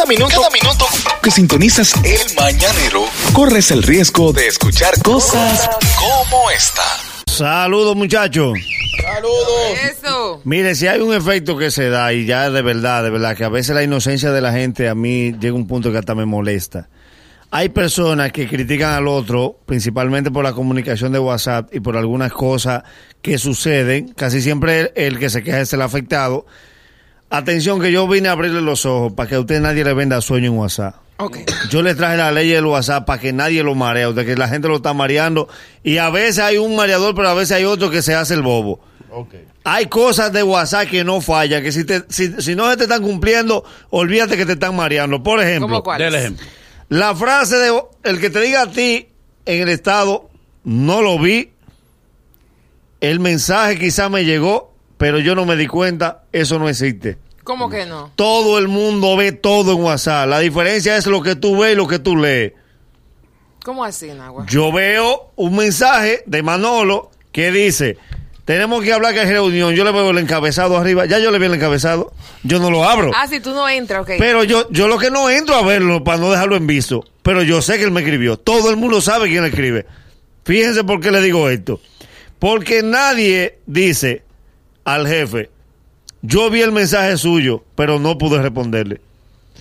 Cada minuto, cada minuto que sintonizas el mañanero, corres el riesgo de escuchar cosas como esta. Saludos, muchachos. Saludos. Eso. Mire, si hay un efecto que se da, y ya de verdad, de verdad, que a veces la inocencia de la gente a mí llega un punto que hasta me molesta. Hay personas que critican al otro, principalmente por la comunicación de WhatsApp y por algunas cosas que suceden. Casi siempre el, el que se queja es el afectado. Atención que yo vine a abrirle los ojos para que a usted nadie le venda sueño en WhatsApp. Ok. Yo le traje la ley del WhatsApp para que nadie lo maree, de que la gente lo está mareando. Y a veces hay un mareador, pero a veces hay otro que se hace el bobo. Hay cosas de WhatsApp que no fallan, que si, te, si, si no se te están cumpliendo, olvídate que te están mareando. Por ejemplo, ¿Cómo? Del ejemplo. la frase de el que te diga a ti en el estado, no lo vi, el mensaje quizá me llegó, pero yo no me di cuenta, eso no existe. ¿Cómo que no? Todo el mundo ve todo en WhatsApp. La diferencia es lo que tú ves y lo que tú lees. ¿Cómo así, Nagua? Yo veo un mensaje de Manolo que dice, tenemos que hablar que hay reunión. Yo le veo el encabezado arriba. Ya yo le vi el encabezado. Yo no lo abro. Ah, si tú no entras, ok. Pero yo, yo lo que no entro a verlo para no dejarlo en visto. Pero yo sé que él me escribió. Todo el mundo sabe quién le escribe. Fíjense por qué le digo esto. Porque nadie dice al jefe, yo vi el mensaje suyo, pero no pude responderle.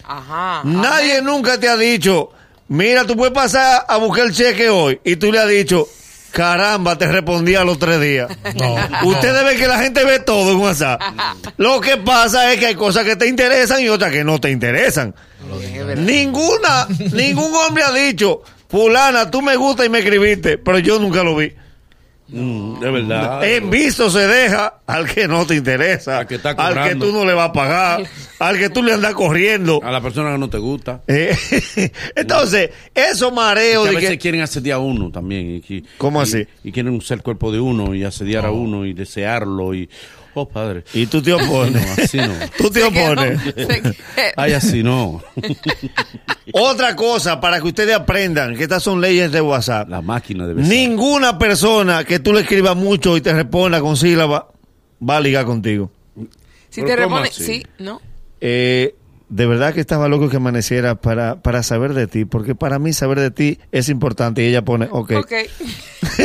Ajá. Nadie nunca te ha dicho, mira, tú puedes pasar a buscar el cheque hoy. Y tú le has dicho, caramba, te respondí a los tres días. Ustedes ven que la gente ve todo en WhatsApp. Lo que pasa es que hay cosas que te interesan y otras que no te interesan. Ninguna, ningún hombre ha dicho, fulana, tú me gusta y me escribiste, pero yo nunca lo vi. Mm, de verdad. En visto se deja al que no te interesa, Al que está al que tú no le vas a pagar, al que tú le andas corriendo. A la persona que no te gusta. Eh, Entonces, eso mareo Que a de veces que... quieren asediar a uno también. Y, ¿Cómo y- así? Y quieren usar el cuerpo de uno y asediar a uno y desearlo y... Oh, padre. Y tú te opones. No, así no. Tú te Se opones. quedó. Ay, así no. Otra cosa, para que ustedes aprendan que estas son leyes de WhatsApp. La máquina debe ser. Ninguna persona que tú le escribas mucho y te responda con sílaba va a ligar contigo. Si ¿Pero te así? sí, ¿no? Eh, de verdad que estaba loco que amaneciera para, para saber de ti, porque para mí saber de ti es importante. Y ella pone, ok. Ok.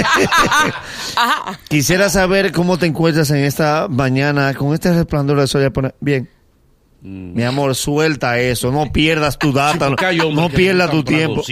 Ajá. Quisiera saber cómo te encuentras en esta mañana con este resplandor de sol. Ella pone, bien. Mi amor, suelta eso, no pierdas tu data, no, pierdas tu tiempo.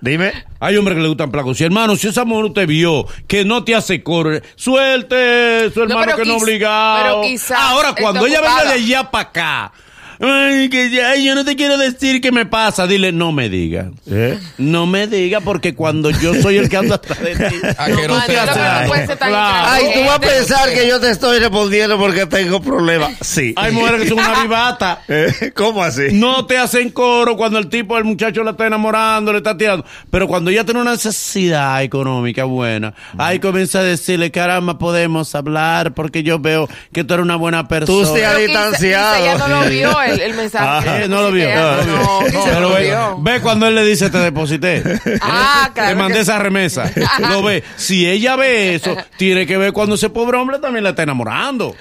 Dime. Hay hombres que le gustan placos. Hermano, si esa mujer te vio que no te hace coro, suelte su hermano que no obligado. pero quizá Ahora, cuando ella venga de allá para acá, ay, que ya, ay, yo no te quiero decir qué me pasa, dile, no me diga. ¿Eh? No me diga porque cuando yo soy el que anda atrás de ti. A que no te hace Claro. Ay, tú vas a pensar que yo te estoy respondiendo porque tengo problemas. Sí. Hay mujeres que son una vivata. Eh, ¿Cómo así? No te hacen coro cuando el tipo, el muchacho la está enamorando, le está tirando. Pero cuando ya tiene una necesidad económica buena, ahí comienza a decirle, caramba, podemos hablar porque yo veo que tú eres una buena persona. Tú te has quizá- distanciado. quizá Ella no lo vio el, el mensaje. Eh, no lo vio. No, No, no, pero ve, vio. ve cuando él le dice te deposité. Ah, claro. Te mandé que- esa remesa. Lo ve. Si ella ve eso, tiene que ver cuando ese pobre hombre también la está enamorando.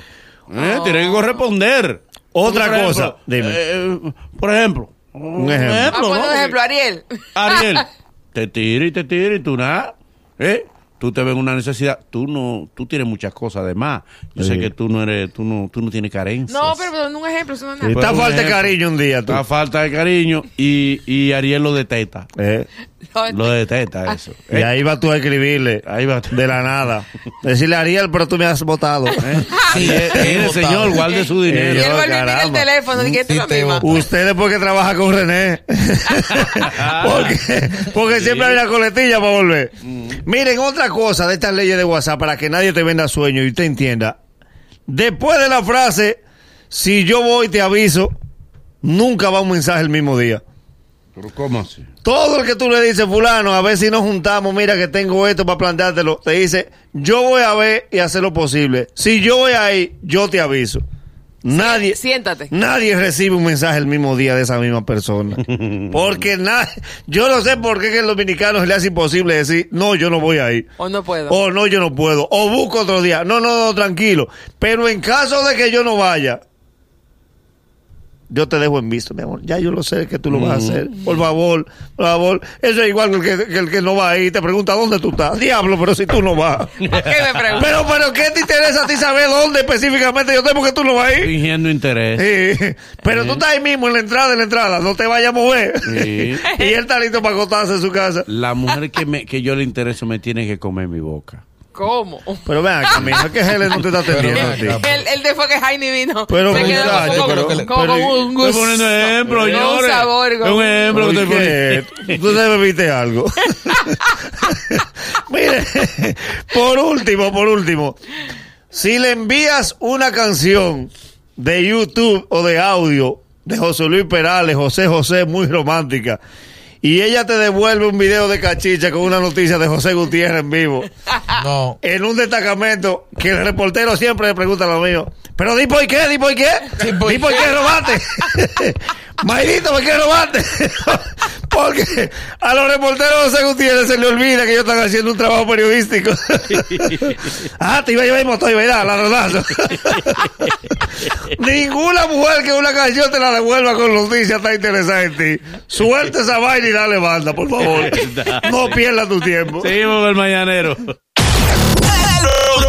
¿Eh? Tiene que corresponder. Otra Por cosa, ejemplo, dime. eh, por ejemplo. Un ejemplo. Ah, un ejemplo, Ariel. Ariel, te tira y te tira y tú nada. ¿Eh? Tú te ves en una necesidad. Tú no, tú tienes muchas cosas además. Yo sé que tú no eres, tú no, tú no tienes carencias. No, pero pero un ejemplo, eso no es nada. Está Pues, un falta de ejemplo. cariño un día, tú. Está falta de cariño y, y Ariel lo detesta. Eh, No, Lo detesta eso. y ahí vas tú a escribirle. Ahí va. De la nada. Decirle, Ariel, pero tú me has votado. ¿eh? Sí, Mire, he señor, votado. guarde su Y dinero. él yo, vuelve y mira el teléfono y que esta es la Sí, te misma. voy. Usted después que trabaja con René. porque porque siempre hay una coletilla para volver. Miren, otra cosa de estas leyes de WhatsApp para que nadie te venda sueño y usted entienda. Después de la frase, si yo voy te aviso, nunca va un mensaje el mismo día. Pero ¿cómo así? Todo el que tú le dices, fulano, a ver si nos juntamos, mira que tengo esto para planteártelo, te dice, yo voy a ver y hacer lo posible. Si yo voy ahí, yo te aviso. Nadie, Siéntate. nadie recibe un mensaje el mismo día de esa misma persona. Porque nadie, yo no sé por qué que el dominicano se le hace imposible decir, no, yo no voy ahí. O no puedo. O no, yo no puedo. O busco otro día. No, no, no, tranquilo. Pero en caso de que yo no vaya, yo te dejo en visto, mi amor. Ya yo lo sé que tú lo vas a Mm. hacer. Por favor, por favor. Eso es igual que el que, el que no va ahí. Te pregunta dónde tú estás. Diablo, pero si tú no vas. ¿Por qué me preguntas? Pero, pero, ¿qué te interesa a ti saber dónde específicamente yo tengo que tú no vas ahí? Fingiendo interés. Sí. Pero tú estás ahí mismo en la entrada, en la entrada, no te vayas a mover. Sí. y él está listo para acostarse en su casa. La mujer que, me, que yo le intereso me tiene que comer mi boca. ¿Cómo? Pero ven acá, mija, que Helen no te está atendiendo a ti. El, el de fue que Jaime vino. Pero, se quedó muchacho, como, pero- como pero- con un gusto. Estoy poniendo ejemplo, un señores. sabor, Es un un- ejemplo que estoy poniendo. Tú debes viste algo. Mire, por último, por último, si le envías una canción de YouTube o de audio de José Luis Perales, José José, muy romántica, y ella te devuelve un video de cachicha con una noticia de José Gutiérrez en vivo, No. en un destacamento que el reportero siempre le pregunta lo mío. Pero di por qué, di por qué. Di por Di por qué robaste. Mayrito, ¿por qué robaste? Porque a los reporteros de Gutiérrez se le olvida que ellos están haciendo un trabajo periodístico. ah, te iba a llevar el motor, ¿verdad? La rodazo. Ninguna mujer que una canción te la devuelva con noticias en ti. Suelta esa vaina y dale banda, por favor. No pierdas tu tiempo. Seguimos con el mañanero.